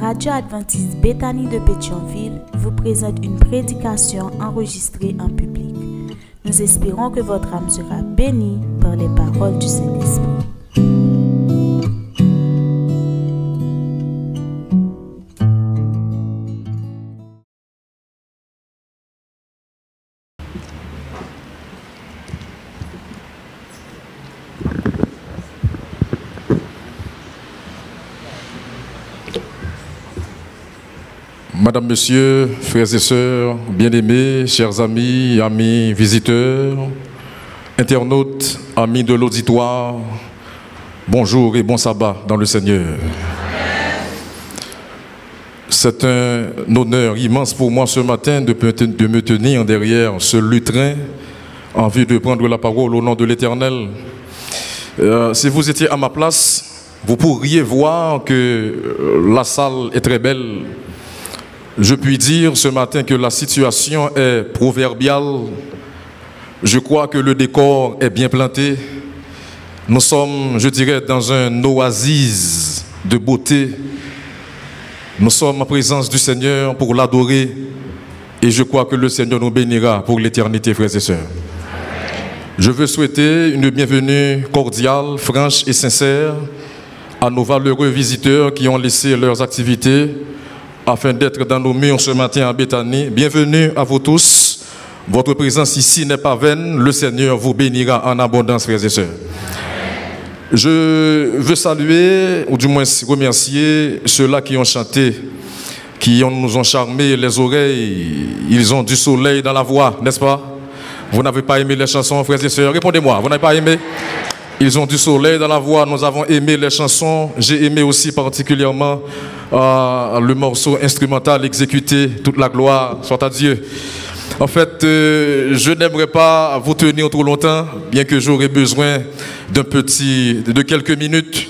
Radio adventiste Bethany de Pétionville vous présente une prédication enregistrée en public. Nous espérons que votre âme sera bénie par les paroles du Saint-Esprit. Madame, Monsieur, frères et sœurs, bien-aimés, chers amis, amis visiteurs, internautes, amis de l'auditoire, bonjour et bon sabbat dans le Seigneur. C'est un honneur immense pour moi ce matin de, me tenir derrière ce lutrin en vue de prendre la parole au nom de l'Éternel. Euh, si vous étiez à ma place, vous pourriez voir que euh, la salle est très belle. Je puis dire ce matin que la situation est proverbiale. Je crois que le décor est bien planté. Nous sommes, je dirais, dans un oasis de beauté. Nous sommes en présence du Seigneur pour l'adorer. Et je crois que le Seigneur nous bénira pour l'éternité, frères et sœurs. Je veux souhaiter une bienvenue cordiale, franche et sincère à nos valeureux visiteurs qui ont laissé leurs activités afin d'être dans nos murs ce matin à Béthanie. Bienvenue à vous tous. Votre présence ici n'est pas vaine. Le Seigneur vous bénira en abondance, frères et sœurs. Je veux saluer, ou du moins remercier ceux-là qui ont chanté, qui nous ont charmé les oreilles. Ils ont du soleil dans la voix, n'est-ce pas? Vous n'avez pas aimé les chansons, frères et sœurs? Répondez-moi, vous n'avez pas aimé? Ils ont du soleil dans la voix. Nous avons aimé les chansons. J'ai aimé aussi particulièrement euh, le morceau instrumental exécuté. Toute la gloire soit à Dieu. En fait, euh, je n'aimerais pas vous tenir trop longtemps, bien que j'aurais besoin d'un petit, de quelques minutes,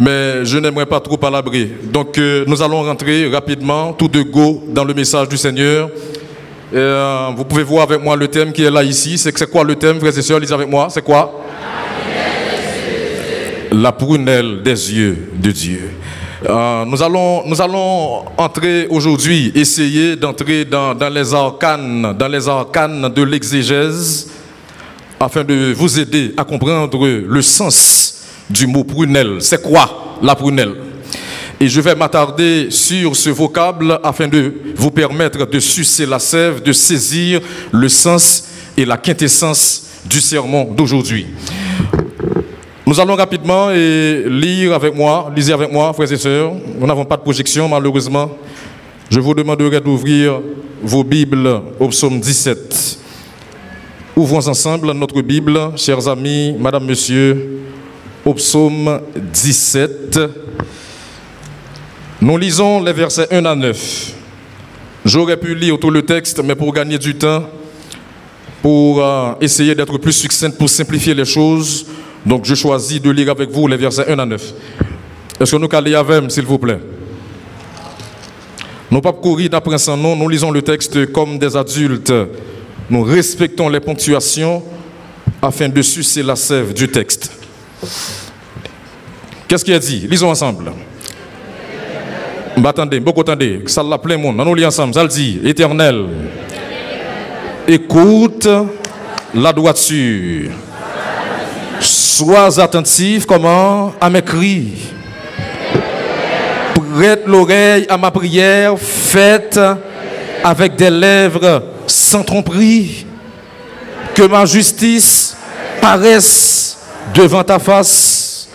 mais je n'aimerais pas trop palabrer. Donc, euh, nous allons rentrer rapidement, tout de go, dans le message du Seigneur. Vous pouvez voir avec moi le thème qui est là ici. C'est quoi le thème, frères et sœurs, lisez avec moi. C'est quoi? La prunelle des yeux de Dieu. Euh, nous, allons, nous allons entrer aujourd'hui, essayer d'entrer dans, dans, les arcanes, dans les arcanes de l'exégèse, afin de vous aider à comprendre le sens du mot prunelle. C'est quoi la prunelle? Et je vais m'attarder sur ce vocable afin de vous permettre de sucer la sève, de saisir le sens et la quintessence du sermon d'aujourd'hui. Nous allons rapidement lire avec moi, lisez avec moi, frères et sœurs. Nous n'avons pas de projection, malheureusement. Je vous demanderai d'ouvrir vos Bibles au psaume 17. Ouvrons ensemble notre Bible, chers amis, madame, monsieur, au psaume 17. Nous lisons les versets 1 à 9. J'aurais pu lire tout le texte, mais pour gagner du temps, pour euh, essayer d'être plus succincte, pour simplifier les choses, donc je choisis de lire avec vous les versets 1 à 9. Est-ce que nous allons avec s'il vous plaît? Nous pas courir d'après son nom, nous lisons le texte comme des adultes. Nous respectons les ponctuations afin de sucer la sève du texte. Qu'est-ce qu'il a dit? Lisons ensemble. Attendez, beaucoup attendez, ça l'a plein monde. Nous lisons ensemble, ça le dit, éternel. Écoute la droiture. Sois attentif comment à mes cris. Prête l'oreille à ma prière, faite avec des lèvres sans tromperie. Que ma justice paraisse devant ta face.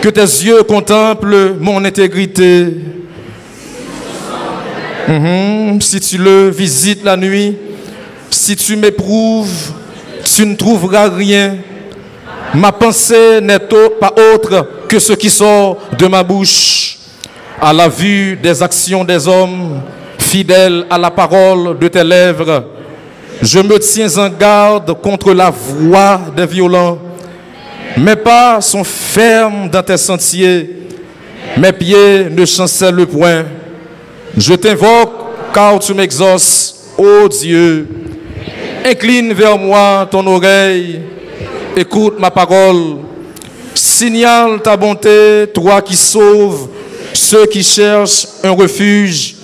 Que tes yeux contemplent mon intégrité. Mmh. Si tu le visites la nuit, si tu m'éprouves, tu ne trouveras rien. Ma pensée n'est pas autre que ce qui sort de ma bouche. À la vue des actions des hommes, fidèles à la parole de tes lèvres, je me tiens en garde contre la voix des violents. Mes pas sont fermes dans tes sentiers, mes pieds ne chancellent point. Je t'invoque car tu m'exauces, ô Dieu. Incline vers moi ton oreille écoute ma parole. Signale ta bonté, toi qui sauves Ceux qui cherchent un refuge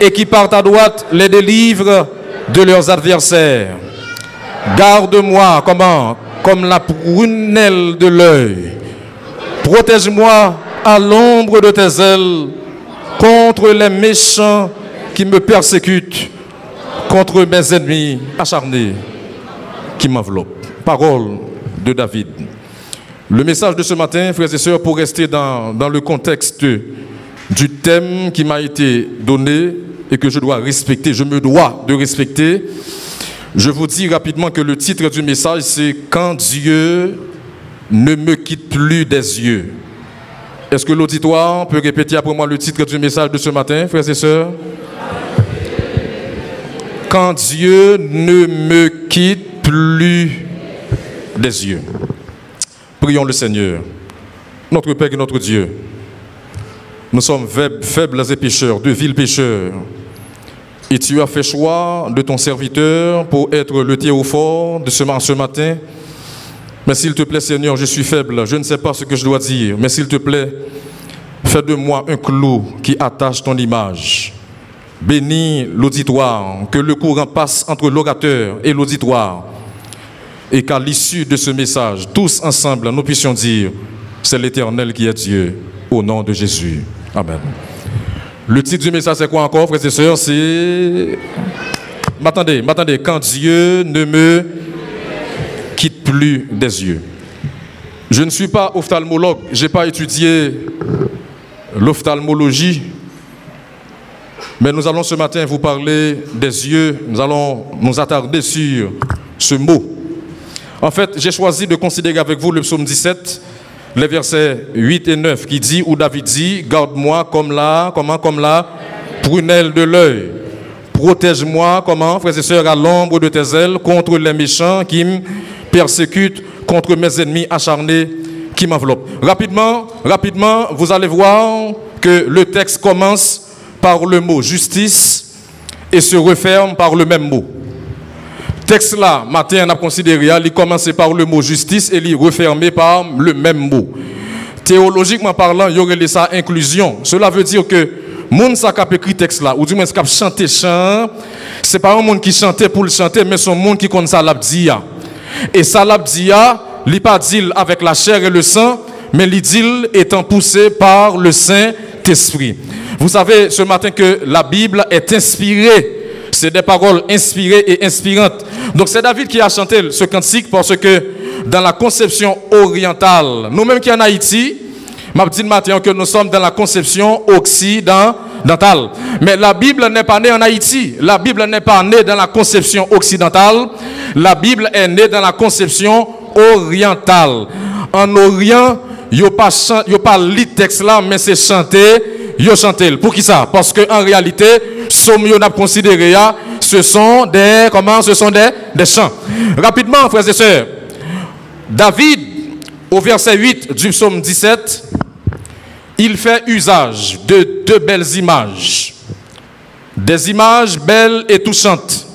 et qui partent à droite les délivrent de leurs adversaires. Garde-moi, Comme la prunelle de l'œil. Protège-moi à l'ombre de tes ailes contre les méchants qui me persécutent, contre mes ennemis acharnés qui m'enveloppent. Parole David. Le message de ce matin, frères et sœurs, pour rester dans, dans le contexte du thème qui m'a été donné et que je dois respecter, je me dois de respecter, je vous dis rapidement que le titre du message, c'est Quand Dieu ne me quitte plus des yeux. Est-ce que l'auditoire peut répéter après moi le titre du message de ce matin, frères et sœurs Quand Dieu ne me quitte plus des yeux. Prions le Seigneur, notre Père et notre Dieu. Nous sommes faibles et pécheurs, de vils pécheurs. Et tu as fait choix de ton serviteur pour être le théophore de ce, matin. Mais s'il te plaît, Seigneur, je suis faible, je ne sais pas ce que je dois dire, mais s'il te plaît, fais de moi un clou qui attache ton image. Bénis l'auditoire, que le courant passe entre l'orateur et l'auditoire, et qu'à l'issue de ce message, tous ensemble, nous puissions dire, c'est l'Éternel qui est Dieu, au nom de Jésus. Amen. Le titre du message, c'est quoi encore, frères et sœurs? C'est. M'attendez, m'attendez. Quand Dieu ne me quitte plus des yeux. Je ne suis pas ophtalmologue, je n'ai pas étudié l'ophtalmologie, mais nous allons ce matin vous parler des yeux, nous allons nous attarder sur ce mot. En fait, j'ai choisi de considérer avec vous le psaume 17, les versets 8 et 9 qui dit, où David dit, garde-moi comme là, comment, comme là, prunelle de l'œil. Protège-moi, comment, frères et sœurs, à l'ombre de tes ailes, contre les méchants qui me persécutent, contre mes ennemis acharnés qui m'enveloppent. Rapidement, rapidement, vous allez voir que le texte commence par le mot justice et se referme par le même mot. Texte là, matin, on a considéré, il commence par le mot justice et il refermé par le même mot. Théologiquement parlant, il y aurait ça inclusion. Cela veut dire que monde qui a écrit texte là, ou du moins qui chanté chant, c'est pas un monde qui chantait pour le chanter, mais c'est un monde qui connaît ça l'abdia. Et ça l'abdia, il pas dit avec la chair et le sang, mais dit étant poussé par le Saint-Esprit. Vous savez ce matin que la Bible est inspirée c'est des paroles inspirées et inspirantes. Donc c'est David qui a chanté ce cantique parce que dans la conception orientale, nous-mêmes qui en Haïti, m'a dit que nous sommes dans la conception occidentale. Mais la Bible n'est pas née en Haïti. La Bible n'est pas née dans la conception occidentale. La Bible est née dans la conception orientale. En Orient, il n'y a pas, pas texte là, mais c'est chanté, yo chanté. Pour qui ça? Parce qu'en réalité, somme n'a considéré, ce sont des, comment, ce sont des, des chants. Rapidement, frères et sœurs, David, au verset 8 du psaume 17, il fait usage de deux belles images. Des images belles et touchantes.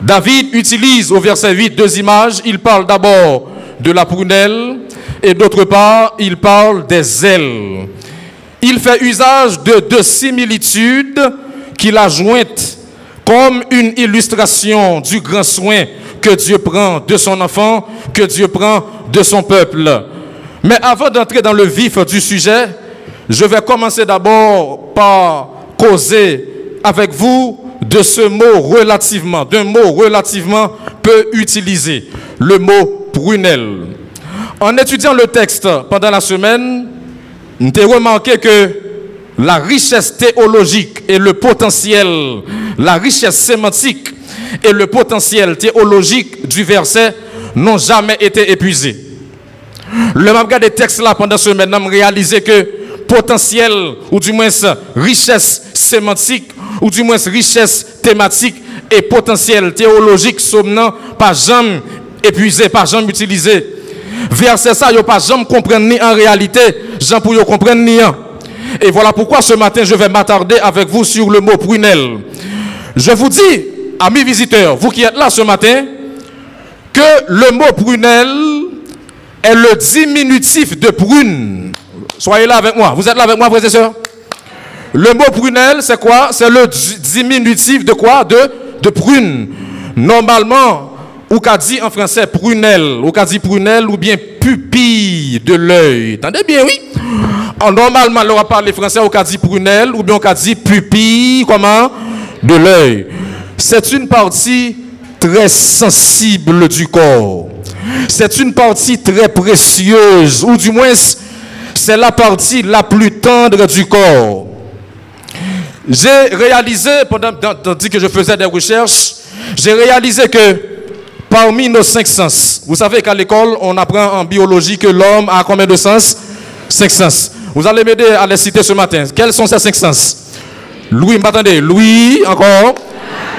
David utilise au verset 8 deux images. Il parle d'abord de la prunelle et d'autre part, il parle des ailes. Il fait usage de deux similitudes qu'il a jointe comme une illustration du grand soin que Dieu prend de son enfant, que Dieu prend de son peuple. Mais avant d'entrer dans le vif du sujet, je vais commencer d'abord par causer avec vous de ce mot relativement, d'un mot relativement peu utilisé, le mot prunelle. En étudiant le texte pendant la semaine, nous avons remarqué que la richesse théologique et le potentiel, la richesse sémantique et le potentiel théologique du verset n'ont jamais été épuisés. Le même des textes là pendant ce a réalisé que potentiel, ou du moins richesse sémantique, ou du moins richesse thématique et potentiel théologique somnant pas jamais épuisé, pas jamais utilisé. Verset ça, a pas jamais comprendre ni en réalité, Jean pour comprendre ni en. Et voilà pourquoi ce matin, je vais m'attarder avec vous sur le mot prunelle. Je vous dis, amis visiteurs, vous qui êtes là ce matin, que le mot prunelle est le diminutif de prune. Soyez là avec moi. Vous êtes là avec moi, frères et sœurs? Le mot prunelle, c'est quoi? C'est le diminutif de quoi? De, de prune. Normalement, ou qu'a dit en français prunelle, ou qu'a dit prunelle, ou bien pupille de l'œil. Entendez bien, oui Normalement, on va parler français, qu'a dit prunelle, ou bien on dit pupille, comment? De l'œil. C'est une partie très sensible du corps. C'est une partie très précieuse, ou du moins, c'est la partie la plus tendre du corps. J'ai réalisé, pendant que je faisais des recherches, j'ai réalisé que parmi nos cinq sens, vous savez qu'à l'école, on apprend en biologie que l'homme a combien de sens? Cinq sens. Vous allez m'aider à les citer ce matin. Quels sont ces cinq sens? Louis, m'attendez. Louis, encore.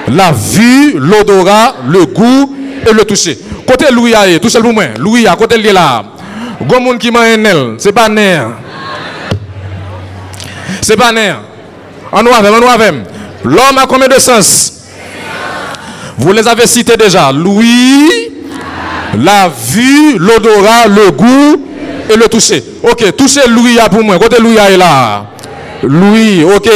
La vue, l'odorat, le goût et le toucher. Côté Louis, touchez le moins. Louis, à côté de là. Gomoun qui m'a c'est pas nerf. C'est pas nerf. En noir, en noir. L'homme a combien de sens? Vous les avez cités déjà. Louis, la vue, l'odorat, le goût et le toucher. Ok, toucher Louis pour moi. Côté Louis est là. Louis, ok.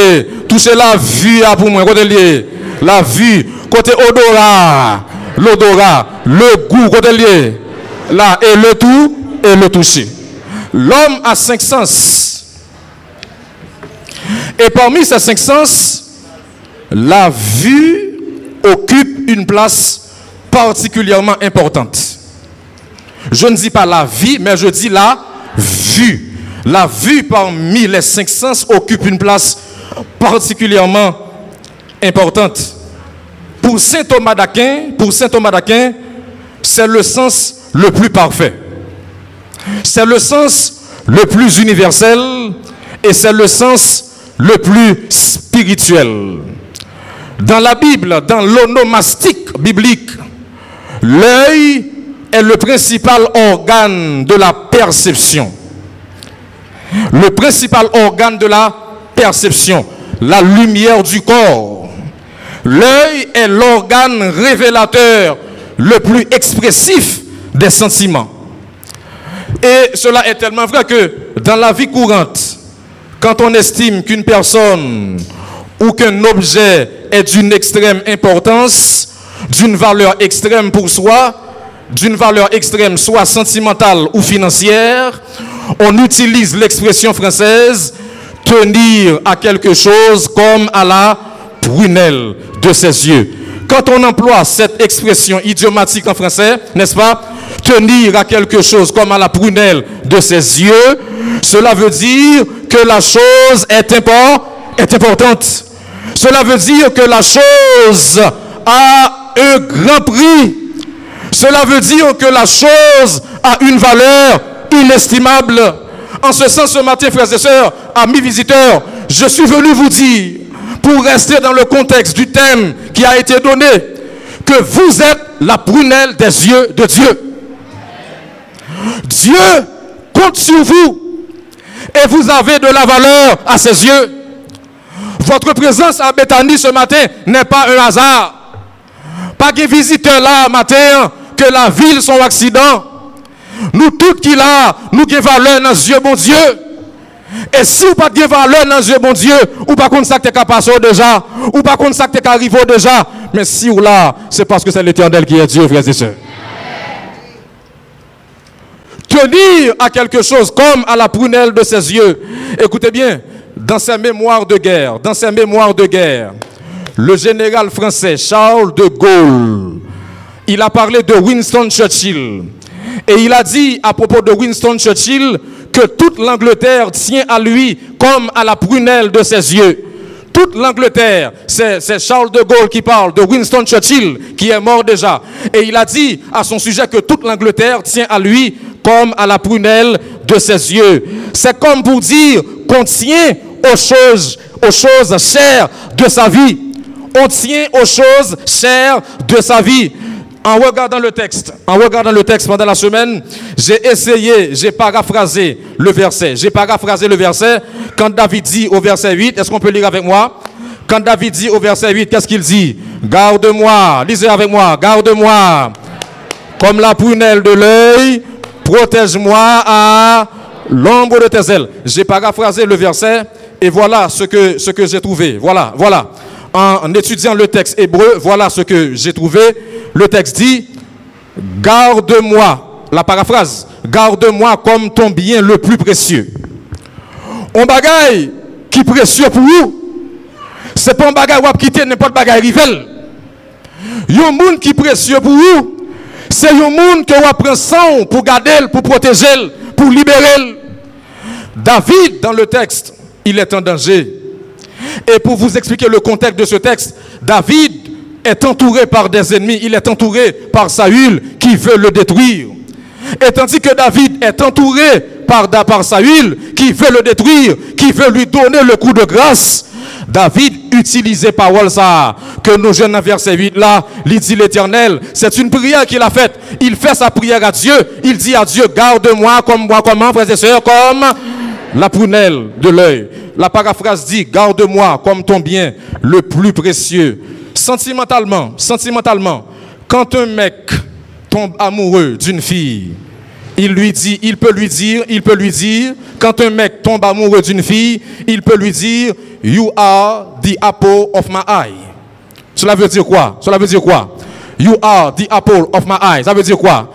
Toucher la vue pour moi. Côté lié. La vue. Côté odorat. L'odorat. Le goût. Côté lié. Là. Et le tout. Et le toucher. L'homme a cinq sens. Et parmi ces cinq sens, la vue occupe une place particulièrement importante. Je ne dis pas la vie, mais je dis la vue. La vue parmi les cinq sens occupe une place particulièrement importante. Pour saint Thomas d'Aquin, pour saint Thomas d'Aquin, c'est le sens le plus parfait. C'est le sens le plus universel et c'est le sens le plus spirituel. Dans la Bible, dans l'onomastique biblique, l'œil est le principal organe de la perception. Le principal organe de la perception, la lumière du corps. L'œil est l'organe révélateur le plus expressif des sentiments. Et cela est tellement vrai que dans la vie courante, quand on estime qu'une personne ou qu'un objet est d'une extrême importance, d'une valeur extrême pour soi, d'une valeur extrême soit sentimentale ou financière, on utilise l'expression française tenir à quelque chose comme à la prunelle de ses yeux. Quand on emploie cette expression idiomatique en français, n'est-ce pas Tenir à quelque chose comme à la prunelle de ses yeux, cela veut dire que la chose est, est importante. Cela veut dire que la chose a un grand prix. Cela veut dire que la chose a une valeur inestimable. En ce sens, ce matin, frères et sœurs, amis visiteurs, je suis venu vous dire, pour rester dans le contexte du thème qui a été donné, que vous êtes la prunelle des yeux de Dieu. Dieu compte sur vous et vous avez de la valeur à ses yeux. Votre présence à Bethany ce matin n'est pas un hasard. Pas de visiteurs là matin que la ville sont accident. Nous tous qui là, nous avons valeur dans Dieu bon Dieu. Et si vous pas de valeur dans Dieu bon Dieu, ou pas contre ça que tu déjà, ou pas contre ça que arrivé déjà, mais si vous là, c'est parce que c'est l'éternel qui est Dieu, frères et sœurs. Tenir à quelque chose comme à la prunelle de ses yeux. Écoutez bien, dans ses mémoires de guerre, dans ses mémoires de guerre, le général français Charles de Gaulle, il a parlé de Winston Churchill. Et il a dit à propos de Winston Churchill que toute l'Angleterre tient à lui comme à la prunelle de ses yeux. Toute l'Angleterre, c'est Charles de Gaulle qui parle de Winston Churchill, qui est mort déjà. Et il a dit à son sujet que toute l'Angleterre tient à lui comme à la prunelle de ses yeux. C'est comme pour dire qu'on tient aux choses, aux choses chères de sa vie. On tient aux choses chères de sa vie. En regardant le texte, en regardant le texte pendant la semaine, j'ai essayé, j'ai paraphrasé le verset. J'ai paraphrasé le verset quand David dit au verset 8, est-ce qu'on peut lire avec moi? Quand David dit au verset 8, qu'est-ce qu'il dit? Garde-moi, lisez avec moi, garde-moi comme la prunelle de l'œil, protège-moi à l'ombre de tes ailes. J'ai paraphrasé le verset et voilà ce que, j'ai trouvé. Voilà, voilà. En, étudiant le texte hébreu, voilà ce que j'ai trouvé. Le texte dit, garde-moi, la paraphrase, garde-moi comme ton bien le plus précieux. On bagaille qui précieux pour vous, c'est pas un bagaille qui quitter n'importe bagaille rival. Un monde qui précieux pour vous, c'est un monde que vous prenez sang pour garder, pour protéger, pour libérer. David, dans le texte, il est en danger. Et pour vous expliquer le contexte de ce texte, David est entouré par des ennemis, il est entouré par Saül qui veut le détruire. Et tandis que David est entouré par, Saül qui veut le détruire, qui veut lui donner le coup de grâce, David utilisait parole ça, que nos jeunes verset 8 là, il dit l'éternel, c'est une prière qu'il a faite. Il fait sa prière à Dieu, il dit à Dieu, garde-moi comme moi, comment, frères et sœurs, comme la prunelle de l'œil. La paraphrase dit, garde-moi comme ton bien le plus précieux. Sentimentalement, sentimentalement, quand un mec tombe amoureux d'une fille, il lui dit, il peut lui dire, il peut lui dire, quand un mec tombe amoureux d'une fille, il peut lui dire, You are the apple of my eye. Cela veut dire quoi? Cela veut dire quoi? You are the apple of my eye. Ça veut dire quoi?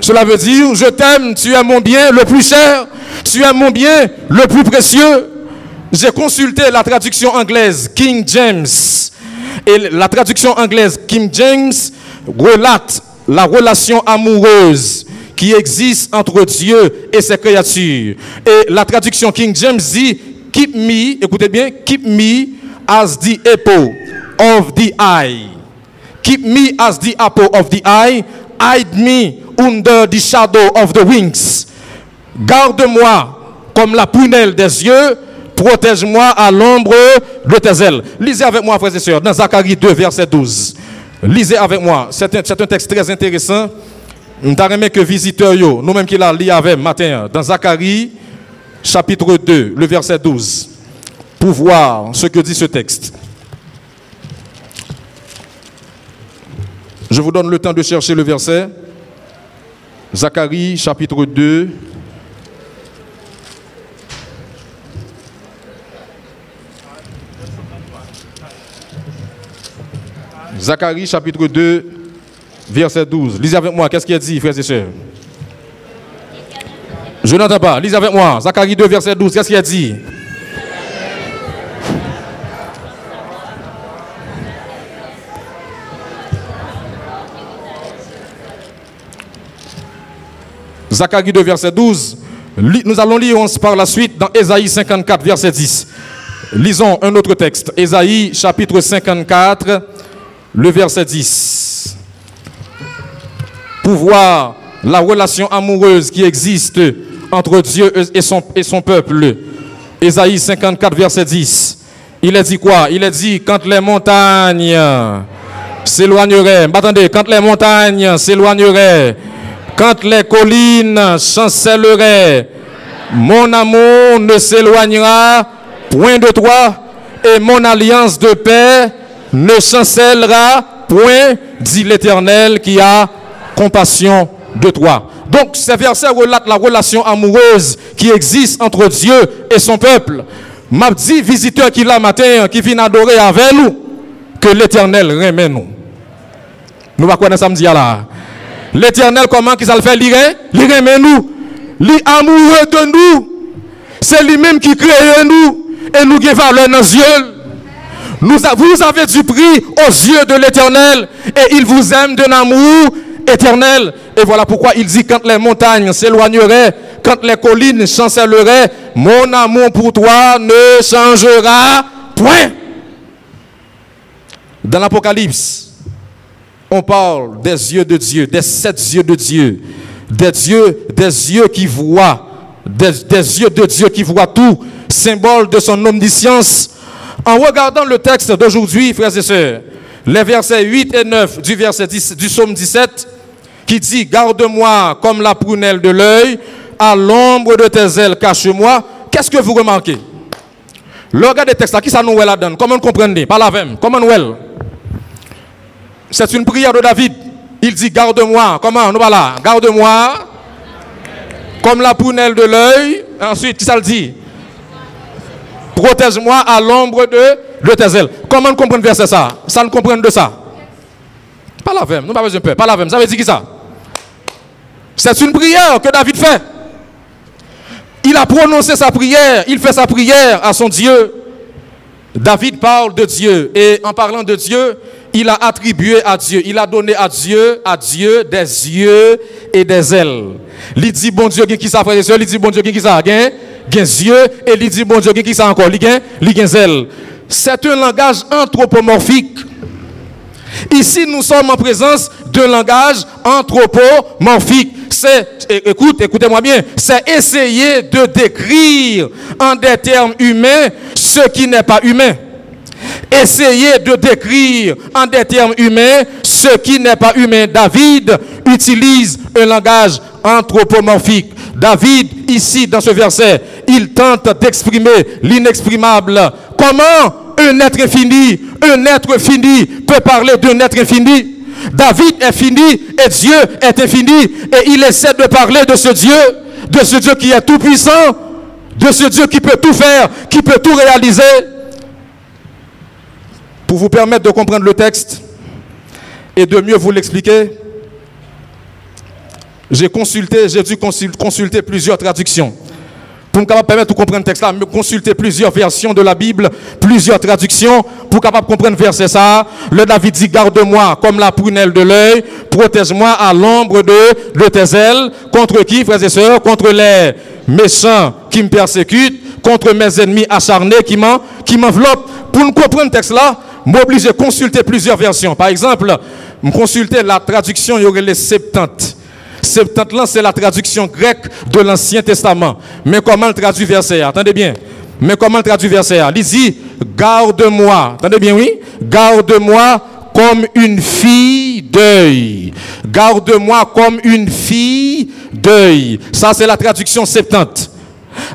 Cela veut dire, je t'aime, tu es mon bien le plus cher, tu es mon bien le plus précieux. J'ai consulté la traduction anglaise King James. Et la traduction anglaise King James relate la relation amoureuse qui existe entre Dieu et ses créatures. Et la traduction King James dit, keep me, écoutez bien, keep me as the apple of the eye. Keep me as the apple of the eye. Hide me under the shadow of the wings. Garde-moi comme la prunelle des yeux. Protège-moi à l'ombre de tes ailes. Lisez avec moi, frères et sœurs, dans Zacharie 2, verset 12. Lisez avec moi. C'est un, texte très intéressant. Nous avons que visiteurs, nous-mêmes qui l'a lu avec matin, dans Zacharie, chapitre 2, le verset 12, pour voir ce que dit ce texte. Je vous donne le temps de chercher le verset. Zacharie, chapitre 2. Zacharie, chapitre 2, verset 12. Lisez avec moi, qu'est-ce qu'il a dit, frères et sœurs? Je n'entends pas. Lisez avec moi. Zacharie 2, verset 12. Qu'est-ce qu'il a dit? Zacharie 2, verset 12. Nous allons lire par la suite dans Ésaïe 54, verset 10. Lisons un autre texte. Ésaïe chapitre 54, le verset 10 pour voir la relation amoureuse qui existe entre Dieu et son, peuple. Ésaïe 54, verset 10. Il a dit quoi? Il a dit, quand les montagnes s'éloigneraient, attendez, quand les montagnes s'éloigneraient, quand les collines chancelleraient, mon amour ne s'éloignera point de toi, et mon alliance de paix ne chancellera point, dit l'Éternel qui a compassion de toi. Donc, ces versets relatent la relation amoureuse qui existe entre Dieu et son peuple. M'a dit, visiteur qui l'a matin, qui vient adorer avec nous, que l'éternel remet nous. Nous va connaître samedi là? L'éternel, comment qu'il le fait lire Il remet nous. Il amoureux de nous. C'est lui-même qui crée nous. Et nous qui valeur dans yeux. Nous, vous avez du prix aux yeux de l'éternel. Et il vous aime d'un amour éternel. Et voilà pourquoi il dit quand les montagnes s'éloigneraient, quand les collines chancelleraient, mon amour pour toi ne changera point. Dans l'Apocalypse, on parle des yeux de Dieu, des sept yeux de Dieu, des yeux, des yeux qui voient, des, yeux de Dieu qui voient tout, symbole de son omniscience. En regardant le texte d'aujourd'hui, frères et sœurs, les versets 8 et 9 du verset 10, du psaume 17, qui dit, garde-moi comme la prunelle de l'œil, à l'ombre de tes ailes, cache-moi. Qu'est-ce que vous remarquez? Le regard des textes qui ça nous la donne Comment comprenez Par la même. Comment nous C'est une prière de David. Il dit, garde-moi. Comment? Nous voilà. Garde-moi comme la prunelle de l'œil. Ensuite, ça le dit? Protège-moi à l'ombre de, tes ailes. Comment on comprend verset ça? Ça ne comprend de ça. Pas la même, nous pas besoin de peur. Pas la même. Ça veut dire qui ça? C'est une prière que David fait. Il a prononcé sa prière, il fait sa prière à son Dieu. David parle de Dieu et en parlant de Dieu, il a attribué à Dieu, il a donné à Dieu, à Dieu des yeux et des ailes. Il dit bon Dieu qui ça frère et il dit bon Dieu qui ça gain yeux et il dit bon Dieu qui ça encore, il gain il ailes. C'est un langage anthropomorphique. Ici, nous sommes en présence d'un langage anthropomorphique. C'est, écoute, écoutez-moi bien, c'est essayer de décrire en des termes humains ce qui n'est pas humain. Essayer de décrire en des termes humains ce qui n'est pas humain. David utilise un langage anthropomorphique. David, ici, dans ce verset, il tente d'exprimer l'inexprimable. Comment un être infini, un être fini peut parler d'un être infini? David est fini et Dieu est infini et il essaie de parler de ce Dieu, de ce Dieu qui est tout puissant, de ce Dieu qui peut tout faire, qui peut tout réaliser. Pour vous permettre de comprendre le texte et de mieux vous l'expliquer, j'ai consulté, j'ai dû consulter plusieurs traductions pour me permettre de comprendre le texte là, consulter plusieurs versions de la Bible, plusieurs traductions, pour capable comprendre verset ça. Le David dit, garde-moi comme la prunelle de l'œil, protège-moi à l'ombre de, de tes ailes. Contre qui, frères et sœurs? Contre les méchants qui me persécutent, contre mes ennemis acharnés qui m'enveloppent. Pour me comprendre le texte là, m'oblige à consulter plusieurs versions. Par exemple, me consulter la traduction, il y aurait les 70. Septante c'est la traduction grecque de l'Ancien Testament. Mais comment traduit verset Attendez bien. Mais comment le traduit verset Il dit Garde-moi. Attendez bien, oui Garde-moi comme une fille d'œil. Garde-moi comme une fille d'œil. Ça, c'est la traduction septante.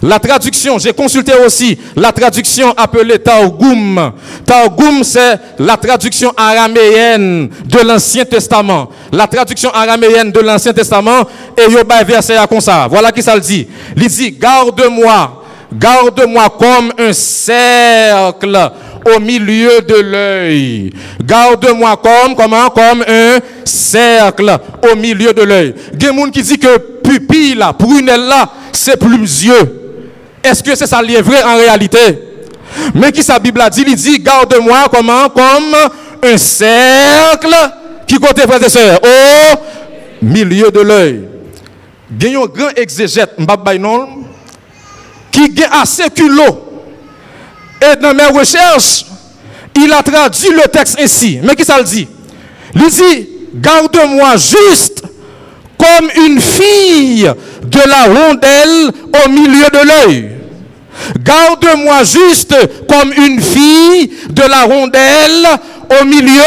La traduction, j'ai consulté aussi la traduction appelée Targum. Targum, c'est la traduction araméenne de l'Ancien Testament. La traduction araméenne de l'Ancien Testament, et yoba verset comme ça. Voilà qui ça le dit. Il dit, garde-moi, garde-moi comme un cercle au milieu de l'œil. Garde-moi comme, comment, comme un cercle au milieu de l'œil. Il qui dit que pupille là, prunelle là, c'est plus yeux. Est-ce que c'est ça est vrai en réalité? Mais qui sa Bible a dit, il dit, garde-moi comment? Comme un cercle qui côté frères et sœurs, au milieu de l'œil. Il y a un grand exégète, qui a assez culot. Et dans mes recherches, il a traduit le texte ainsi. Mais qui ça le dit? Il dit, garde-moi juste comme une fille de la rondelle au milieu de l'œil. Garde-moi juste comme une fille de la rondelle au milieu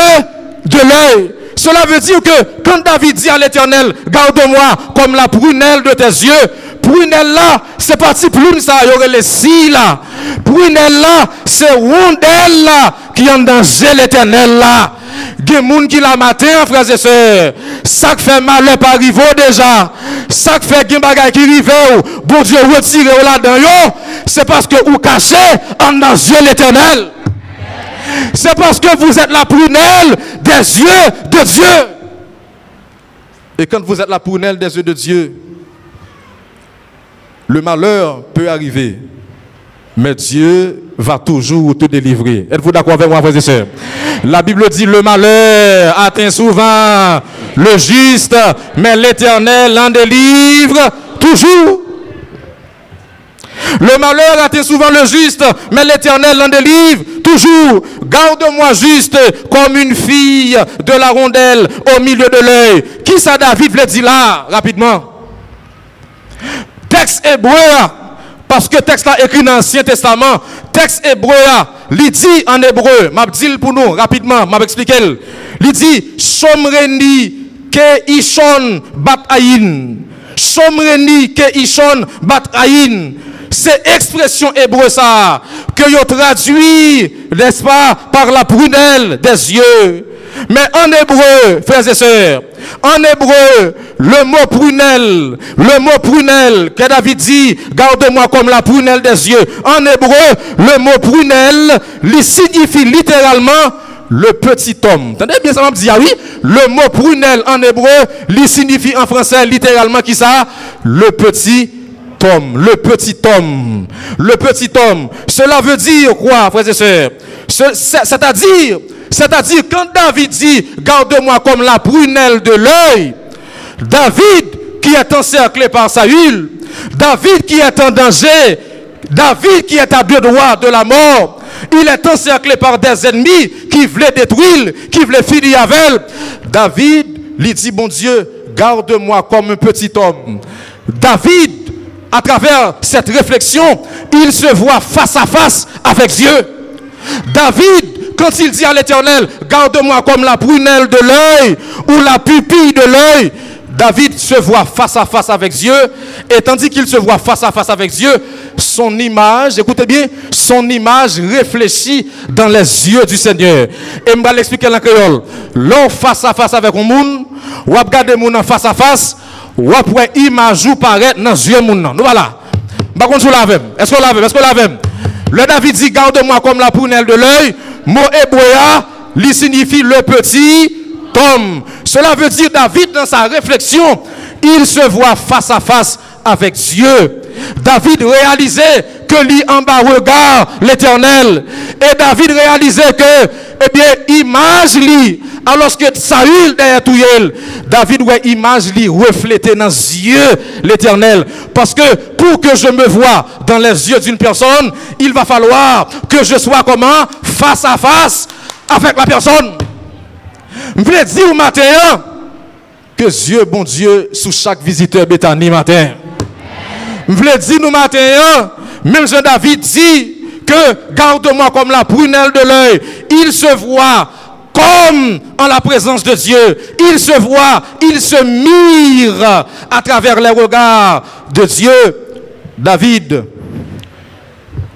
de l'œil. Cela veut dire que quand David dit à l'Éternel, garde-moi comme la prunelle de tes yeux, prunelle là, c'est parti plume ça, il y aurait les cils là. Là, c'est rondelle là qui en danger l'Éternel là. Des gens qui la matin, frères et sœurs, ça fait mal pas arrivé déjà. Ça fait des qui arrive, bon Dieu retire là-dedans, c'est parce que vous cachez en dans Dieu l'éternel. C'est parce que vous êtes la prunelle des yeux de Dieu. Et quand vous êtes la prunelle des yeux de Dieu, le malheur peut arriver. Mais Dieu va toujours te délivrer. Êtes-vous d'accord avec moi, frères et sœurs? La Bible dit le malheur atteint souvent le juste, mais l'Éternel en délivre toujours. Le malheur atteint souvent le juste, mais l'Éternel en délivre toujours. Garde-moi juste comme une fille de la rondelle au milieu de l'œil. Qui ça David le dit là, rapidement? Texte hébreu parce que texte là écrit dans l'Ancien Testament, texte hébreu, il dit en hébreu, m'a dit pour nous rapidement, m'a expliqué. Il dit Somreni ke ishon bat ayin. Somreni ke ishon bat ayin. C'est expression hébreu ça, que yo traduit, n'est-ce pas, par la prunelle des yeux. Mais en hébreu, frères et sœurs, en hébreu, le mot prunelle, le mot prunelle, que David dit, garde-moi comme la prunelle des yeux. En hébreu, le mot prunelle, il signifie littéralement le petit homme. Entendez bien ça m'a dit, ah oui, le mot prunelle en hébreu, il signifie en français littéralement qui ça? Le petit le petit homme, le petit homme. Cela veut dire quoi, frères et sœurs? C'est-à-dire, c'est-à-dire quand David dit, garde-moi comme la prunelle de l'œil, David qui est encerclé par Saül, David qui est en danger, David qui est à deux doigts de la mort, il est encerclé par des ennemis qui voulaient détruire, qui voulaient finir avec. David lui dit, bon Dieu, garde-moi comme un petit homme. David, à travers cette réflexion, il se voit face à face avec Dieu. David, quand il dit à l'Éternel, garde-moi comme la prunelle de l'œil ou la pupille de l'œil, David se voit face à face avec Dieu, et tandis qu'il se voit face à face avec Dieu, son image, écoutez bien, son image réfléchit dans les yeux du Seigneur. Et je vais l'expliquer en créole. L'on face à face avec un monde, ou regarder mon en face à face, ou après image ou paraître dans. Nous voilà. Par contre, Est-ce qu'on l'a Est-ce qu'on l'a Le David dit, garde-moi comme la prunelle de l'œil. Mot hébreu, lui signifie le petit homme. Cela veut dire David dans sa réflexion, il se voit face à face avec Dieu. David réalisait que lui en bas regard l'éternel. Et David réalisait que, eh bien, image lui, alors que Saül derrière tout David ouais image lui refléter dans les yeux l'éternel. Parce que pour que je me vois dans les yeux d'une personne, il va falloir que je sois comment? Face à face avec la personne. Je voulais dire au matin que Dieu, bon Dieu, sous chaque visiteur Béthanie matin. Je voulais dire au matin, même Jean David dit que garde-moi comme la prunelle de l'œil. Il se voit comme en la présence de Dieu. Il se voit, il se mire à travers les regards de Dieu. David,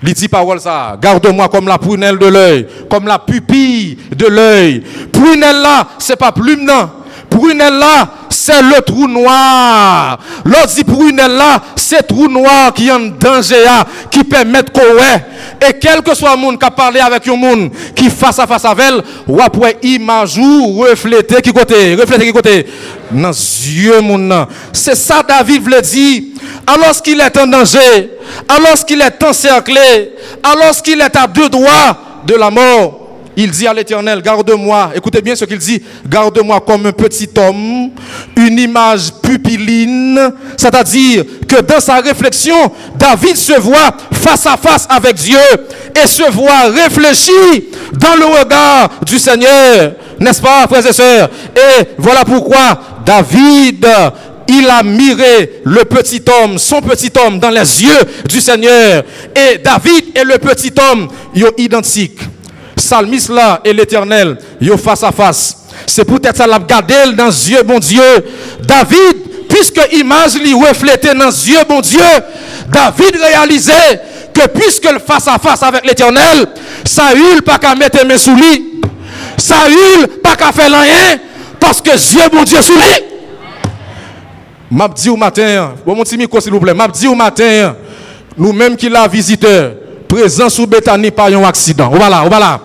il dit parole ça. Garde-moi comme la prunelle de l'œil, comme la pupille de l'œil. Prunelle là, c'est pas plume non. Prunelle là, c'est le trou noir. L'autre dit prunelle là, c'est trou noir qui est en danger, qui permet qu'on Et quel que soit le monde qui a parlé avec un monde qui face à face avec elle, ou après image ou refléter qui côté, refléter qui côté. Dans C'est ça David veut dire. Alors qu'il est en danger, alors qu'il est encerclé, alors qu'il est à deux doigts de la mort, il dit à l'Éternel, garde-moi, écoutez bien ce qu'il dit, garde-moi comme un petit homme, une image pupilline, c'est-à-dire que dans sa réflexion, David se voit face à face avec Dieu et se voit réfléchi dans le regard du Seigneur, n'est-ce pas, frères et sœurs? Et voilà pourquoi David il a miré le petit homme, son petit homme, dans les yeux du Seigneur. Et David et le petit homme, ils sont identiques. Salmis là et l'éternel, yo face à face. C'est peut-être ça l'a gardé dans les yeux, bon Dieu. David, puisque image lui reflétait dans les yeux, bon Dieu, David réalisait que puisque le face à face avec l'éternel, Saül pas qu'à mettre mes sous lui. Saül pas qu'à faire rien, parce que Dieu, bon Dieu, sous lui. M'a dit au matin, bon mon petit micro s'il vous plaît, m'a dit au matin, nous-mêmes qui la visiteur, présent sous Bethany par un accident. Voilà, voilà.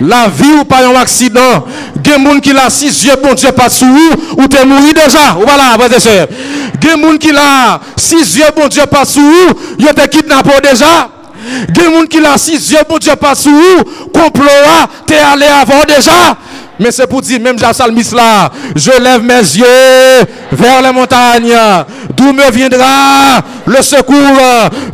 La vie ou pas un accident. Gen moun qui l'a six yeux, bon Dieu, pas sous ou t'es mouru déjà. Voilà, frère et sœurs. Gen moun qui l'a six yeux, bon Dieu, pas sous ou, yo te kidnappé déjà. Gen moun qui l'a six yeux, bon Dieu, pas sous ou, complot, t'es allé avant déjà. Mais c'est pour dire, même Jassalmis là, je lève mes yeux vers les montagnes. D'où me viendra le secours?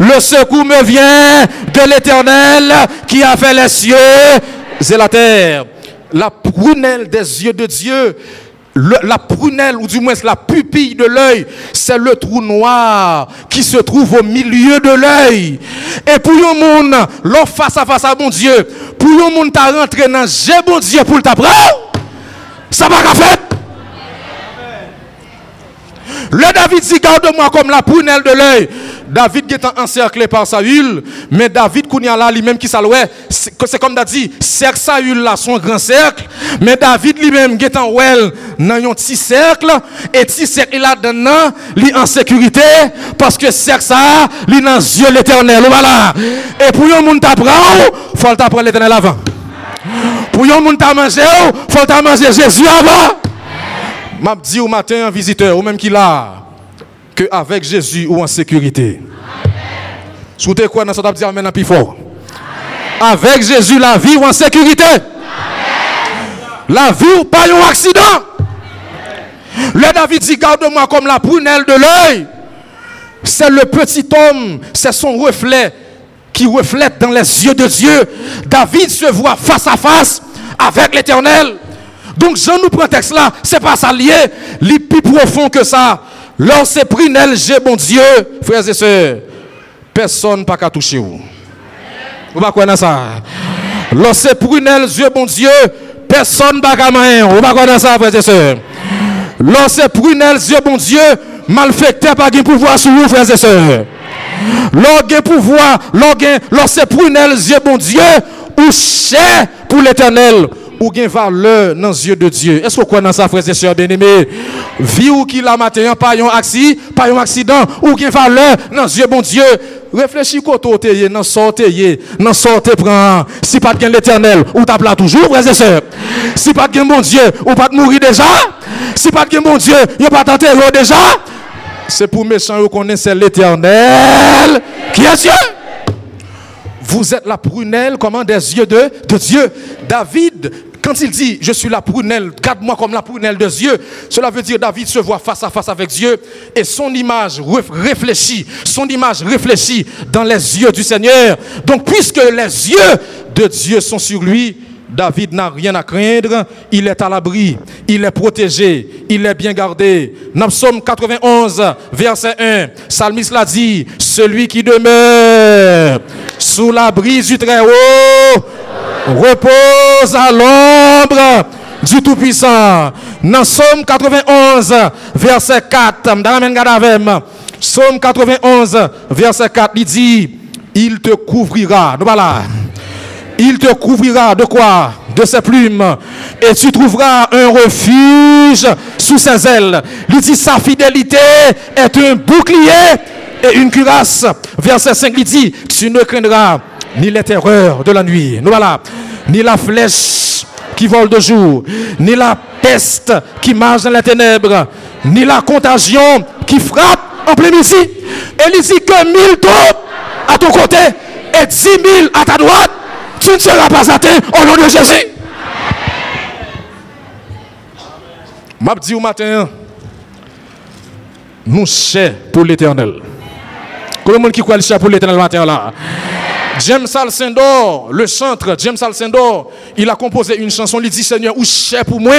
Le secours me vient de l'éternel qui a fait les cieux et la terre. La prunelle des yeux de Dieu la prunelle, ou du moins la pupille de l'œil, c'est le trou noir qui se trouve au milieu de l'œil. Et pour un monde, l'on face à face à mon Dieu, pour un monde t'a rentré dans j'ai bon Dieu pour t'apprendre, ça va faire. Le David dit, garde-moi comme la prunelle de l'œil. David est encerclé par Saül, mais David kounya là lui-même qui salouait, c'est comme dit, cercle Saül là son grand cercle, mais David lui-même est en well dans un petit cercle et petit cercle là dedans, lui en sécurité parce que cercle ça, lui dans yeux l'éternel. Voilà. Et pour un monde t'apprendre, faut t'apprendre l'éternel avant. Pour un monde t'a manger, faut t'a Jésus avant. M'a dit au matin un visiteur ou même qui là que avec Jésus ou en sécurité. Soutez quoi dans ce maintenant plus fort. Avec Jésus la vie ou en sécurité. La vie ou pas un accident. Le David dit garde-moi comme la prunelle de l'œil. C'est le petit homme, c'est son reflet qui reflète dans les yeux de Dieu. David se voit face à face avec l'éternel. Donc, Jean nous prend texte là, c'est pas ça lié, les plus profond que ça. Lorsque pris j'ai bon Dieu, frères et sœurs, personne pas qu'à toucher vous. Vous pas connaître ça. Lorsque pris Dieu bon Dieu, personne pas qu'à main. Vous pas connaître ça, frères et sœurs. Lorsque pris Dieu bon Dieu, malfecteur pas de pouvoir sur vous, frères et sœurs. Lorsque pouvoir, lorsque pris Dieu bon Dieu, ou cher pour l'éternel ou gain valeur dans les yeux de Dieu. Est-ce que vous connaissez ça, frères et sœurs bien-aimés? Vie ou qui la matin, pas un accident, pas un accident, ou gain valeur dans les yeux, bon Dieu. Réfléchis es dans sortez, dans sortez prend. Si pas de l'éternel, ou t'as là toujours, frères et sœurs. Si pas de bon Dieu, ou pas de mourir déjà. Si pas de bon Dieu, il pas t'enterrer déjà. C'est pour méchants qu'on connaissent l'éternel qui est Dieu? Vous êtes la prunelle, comment des yeux de, de Dieu. David, quand il dit je suis la prunelle, garde-moi comme la prunelle de Dieu, cela veut dire David se voit face à face avec Dieu et son image réfléchit, son image réfléchit dans les yeux du Seigneur. Donc puisque les yeux de Dieu sont sur lui, David n'a rien à craindre, il est à l'abri, il est protégé, il est bien gardé. Dans Psaume 91, verset 1, Psalmiste l'a dit, celui qui demeure sous l'abri du Très-Haut repose à l'ombre du Tout-Puissant. Dans Psaume 91, verset 4, Psaume 91, verset 4, il dit, il te couvrira. Voilà. Il te couvrira de quoi? De ses plumes. Et tu trouveras un refuge sous ses ailes. Il dit sa fidélité est un bouclier et une cuirasse. Verset 5, il dit, tu ne craindras ni les terreurs de la nuit. Nous. Ni la flèche qui vole de jour, ni la peste qui marche dans les ténèbres, ni la contagion qui frappe en plein midi. Et il dit que mille troupes à ton côté et dix mille à ta droite tu ne seras pas atteint au nom de Jésus. M'a dit au matin, nous cherchons pour l'éternel. Comment le monde qui croit le pour l'éternel matin là? James Alcindor, le chantre James Alcindor, il a composé une chanson, il dit Seigneur, où cher pour moi?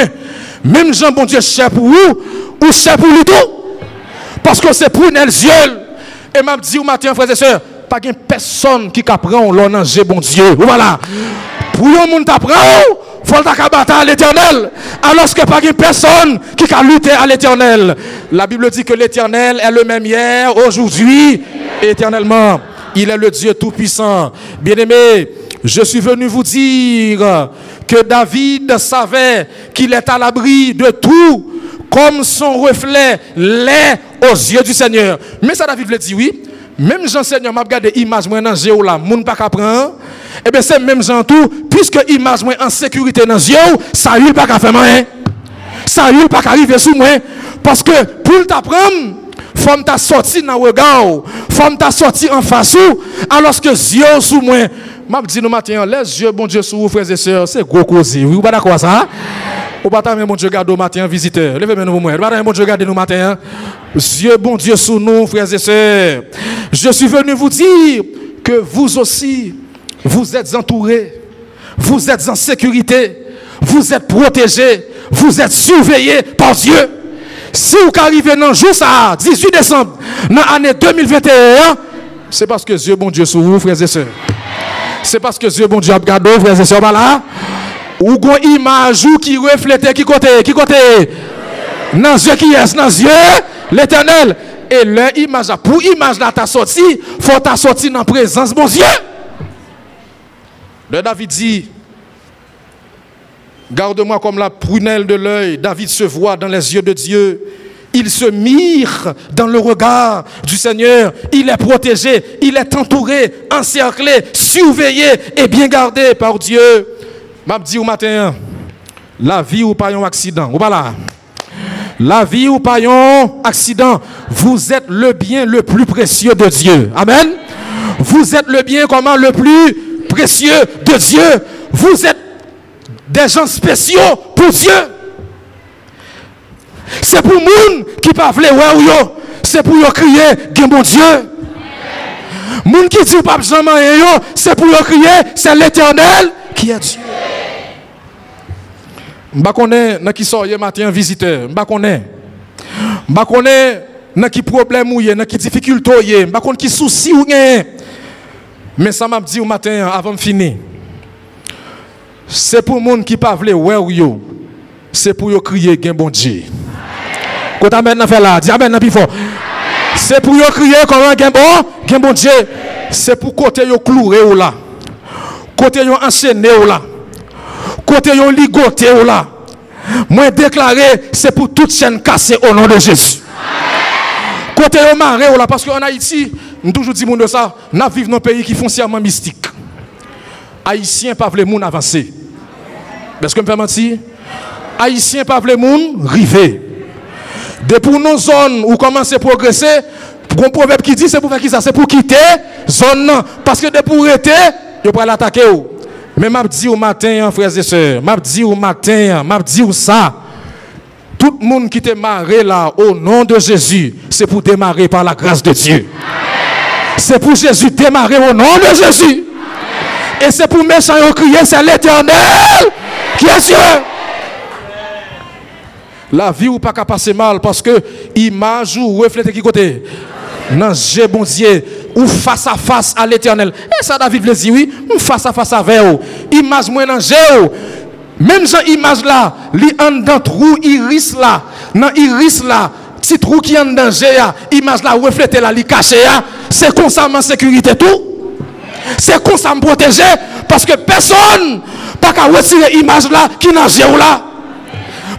Même Jean, bon Dieu, cher pour vous, ou cher pour lui tout Parce que c'est pour yeux. Et m'a dit au matin, frères et sœurs, pas personne qui apprend l'on bon Dieu. Voilà. Pour un monde t'apprend, faut battre à l'éternel. Alors que pas de personne qui a lutté à l'éternel. La Bible dit que l'éternel est le même hier, aujourd'hui, éternellement. Il est le Dieu tout-puissant. Bien-aimé, je suis venu vous dire que David savait qu'il est à l'abri de tout, comme son reflet l'est aux yeux du Seigneur. Mais ça, David le dit, oui. Même j'enseigne, m'a regardé image moi dans là, moun pas. Eh bien c'est même Jean tout, puisque image moi en sécurité dans géo, ça y pas qu'à faire rien. Ça y pas qu'à arriver sous moi parce que pour t'apprendre faut t'a sorti dans le regard, faut t'a sorti en face alors que yeux sous moi. M'a dit nous matin, les yeux bon Dieu sous vous frères et sœurs, c'est gros cosy. Vous pas d'accord ça? Ou pas mon Dieu garde au matin visiteur. Levez nous moi. Pas mon Dieu garde nous matin. Dieu bon Dieu sous nous frères et sœurs. Je suis venu vous dire que vous aussi vous êtes entourés. Vous êtes en sécurité. Vous êtes protégés. Vous êtes surveillés par Dieu. Si vous arrivez dans le jour ça, 18 décembre, dans l'année 2021, c'est parce que Dieu bon Dieu sur vous, frères et sœurs. C'est parce que Dieu bon Dieu a regardé, frères et sœurs, là. Ou une image qui reflète qui côté, qui côté? Dans Dieu qui est, dans Dieu, l'éternel. Et l'image, pour image là, ta sorti, faut ta sorti dans la présence, mon Dieu. Le David dit, garde-moi comme la prunelle de l'œil. David se voit dans les yeux de Dieu. Il se mire dans le regard du Seigneur. Il est protégé, il est entouré, encerclé, surveillé et bien gardé par Dieu. M'a dit au matin, la vie ou pas un accident. Ou là? La vie ou pas un accident. Vous êtes le bien le plus précieux de Dieu. Amen. Vous êtes le bien comment? Le plus précieux de Dieu. Vous êtes des gens spéciaux pour Dieu. C'est pour moun qui pas yo. C'est pour yo crier, gen bon Dieu. Moun qui dit pas jamais yo, c'est pour yo crier, c'est l'éternel qui est Dieu. Mba connais n'a qui sort hier matin visiteur, mba connais. Mba connais n'a qui problème ou n'a qui difficulté ou mba connais qui souci ou Mais ça m'a dit au matin avant de finir. C'est pour moun qui pas vle ouais yo. C'est pour yo crier gen bon Dieu. Quand amen fait là, dis amen plus fort. C'est pour yo crier comment gen bon, gen bon Dieu. C'est pour côté yo cloué ou là. Côté yo enchaîné ou là. Côté yo ligoté ou là. Moi déclaré, c'est pour toute chaîne cassée au nom de Jésus. Côté yo maré ou là parce qu'en Haïti, nous toujours dit monde nous vivons dans un pays qui est foncièrement mystique. Haïtiens pas les moun avancer. Est-ce que me fait mentir? Haïtiens pas les moun river. Depuis nos zones où commence à progresser, un proverbe qui dit c'est pour faire qui ça? Pour quitter zone Parce que depuis pour arrêter, je peux l'attaquer. Mais m'a dit au matin, frères et sœurs, m'a dit au matin, m'a dit ça. Tout le monde qui te marré là, au nom de Jésus, c'est pour démarrer par la grâce de Dieu. C'est pour Jésus démarrer au nom de Jésus. Et c'est pour méchants crier, c'est l'éternel qui est Dieu. La vie ou pas qu'à passer mal parce que image ou reflète qui côté Non, j'ai bon Dieu ou face à face à l'éternel. Et ça David le dit oui, ou face à face avec vous. Image moi dans Même cette image là, li en dans trou iris là, dans iris là, petit trou qui en danger image là reflète là, li caché c'est constamment sécurité tout. C'est constamment protégé parce que personne pas qu'à retirer image là qui dans là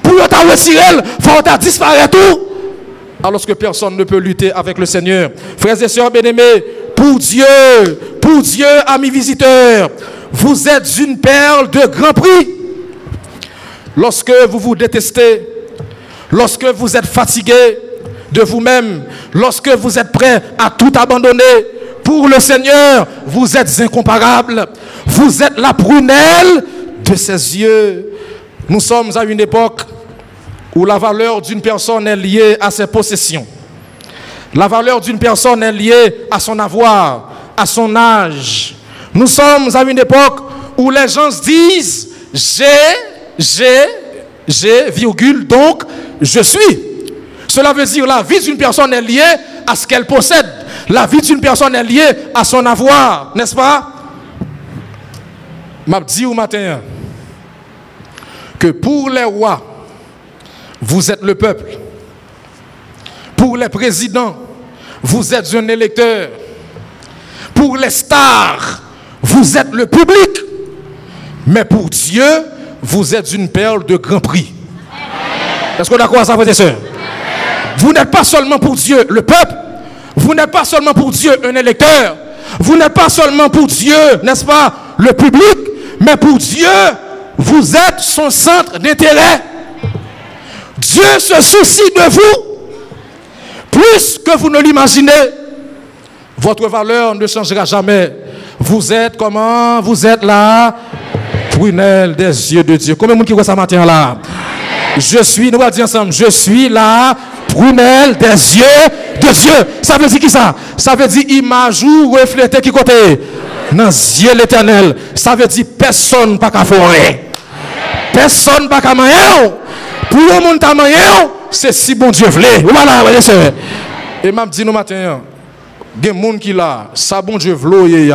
pour ta retirer, faut disparaître tout. Alors que personne ne peut lutter avec le Seigneur. Frères et sœurs bien-aimés, pour Dieu, pour Dieu, amis visiteurs, vous êtes une perle de grand prix. Lorsque vous vous détestez, lorsque vous êtes fatigué de vous-même, lorsque vous êtes prêt à tout abandonner, pour le Seigneur, vous êtes incomparable. Vous êtes la prunelle de ses yeux. Nous sommes à une époque où la valeur d'une personne est liée à ses possessions. La valeur d'une personne est liée à son avoir, à son âge. Nous sommes à une époque où les gens se disent j'ai, j'ai, j'ai, virgule, donc je suis. Cela veut dire la vie d'une personne est liée à ce qu'elle possède. La vie d'une personne est liée à son avoir, n'est-ce pas? M'a dit au matin que pour les rois, vous êtes le peuple. Pour les présidents, vous êtes un électeur. Pour les stars, vous êtes le public. Mais pour Dieu, vous êtes une perle de grand prix. Est-ce qu'on est d'accord à ça, frères et sœurs? Vous n'êtes pas seulement pour Dieu le peuple. Vous n'êtes pas seulement pour Dieu un électeur. Vous n'êtes pas seulement pour Dieu, n'est-ce pas, le public. Mais pour Dieu, vous êtes son centre d'intérêt. Dieu se soucie de vous plus que vous ne l'imaginez. Votre valeur ne changera jamais. Vous êtes comment? Vous êtes là, prunelle des yeux de Dieu. Combien de monde qui voit ça matin là? Je suis, nous allons dire ensemble, je suis là, prunelle des yeux de Dieu. Ça veut dire qui ça? Ça veut dire image ou refléter qui côté? Dans yeux l'éternel. Ça veut dire personne pas qu'à forer. Personne pas qu'à manger. Pour le monde c'est si bon Dieu voulait. Voilà, Et m'a dit nous matin, il y a des gens qui là, ça bon Dieu voulait.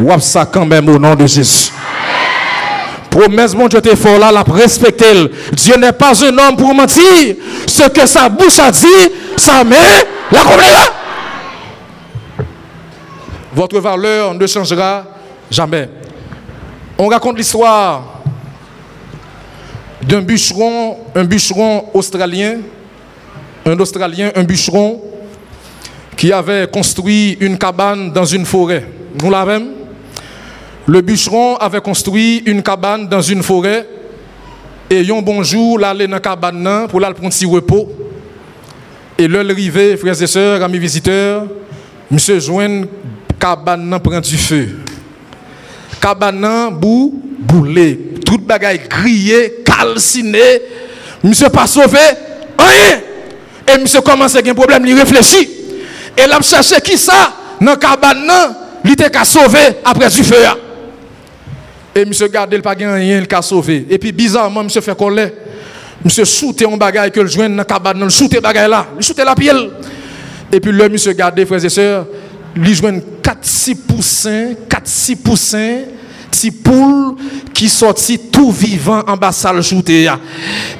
Ou ça quand même au nom de Jésus. Promesse, mon Dieu, t'es là, la respecter. Dieu n'est pas un homme pour mentir. Ce que sa bouche a dit, sa main l'accomplira. Votre valeur ne changera jamais. On raconte l'histoire d'un bûcheron, un bûcheron australien, un Australien, un bûcheron, qui avait construit une cabane dans une forêt. Nous l'avons Le bûcheron avait construit une cabane dans une forêt et un bonjour, là, dans la cabane pour aller prendre un repos. Et là, arrivé, frères et sœurs, amis visiteurs, monsieur joint cabane prend du feu. Cabane bou boulé, tout bagaille grillé, calciné. Monsieur pas sauvé, rien. Et monsieur commence à avoir un problème, il réfléchit. Et là, cherché qui ça? Dans la cabane, il était qu'à sauver après du feu. Et monsieur garde le pas rien, il a sauvé. Et puis bizarrement, monsieur fait colère. Monsieur shooté un bagage que le joint dans la cabane, il shooté bagage là, il shooté la pielle. Et puis là, monsieur garde, frères et sœurs, il joint 4-6 poussins, 4-6 poussins, petit poule qui sortit tout vivant en bas salle shooté.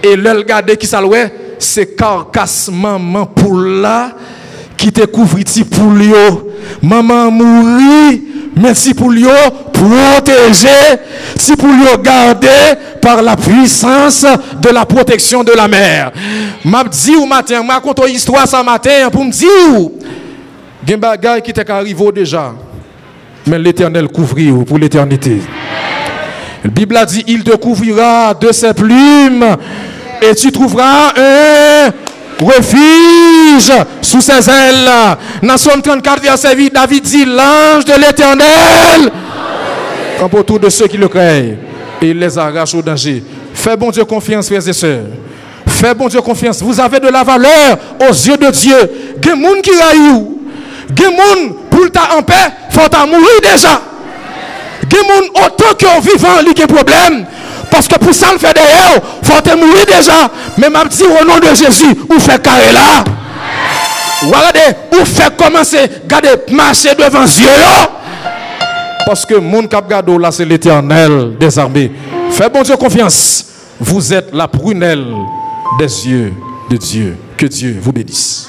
Et là, regardez qui ça c'est carcasse maman poule là qui te couvre ti poule Maman mourit, mais si poule protégé, si poule gardé par la puissance de la protection de la mer. M'a dit au matin, m'a conté une histoire ce matin pour me dire gen bagay qui t'est arrivé déjà. Mais l'Éternel couvrit pour l'éternité. La Bible a dit, il te couvrira de ses plumes et tu trouveras un refuge sous ses ailes. Dans Somme 34, verset 8, David dit, l'ange de l'éternel camp autour de ceux qui le craignent et il les arrache au danger. Fais bon Dieu confiance, frères et sœurs. Fais bon Dieu confiance. Vous avez de la valeur aux yeux de Dieu. Des gens qui raillent. Des gens pour ta en paix, faut mourir déjà. Des gens autant que vivant, il y a problème. Parce que pour ça, le fait derrière, faut te mourir déjà. Mais m'a dit au nom de Jésus, où fait carré là. Regardez, où fait commencer, regardez, marcher devant Dieu. Parce que mon cap là, c'est l'éternel des armées. Fais bon Dieu confiance. Vous êtes la prunelle des yeux de Dieu. Que Dieu vous bénisse.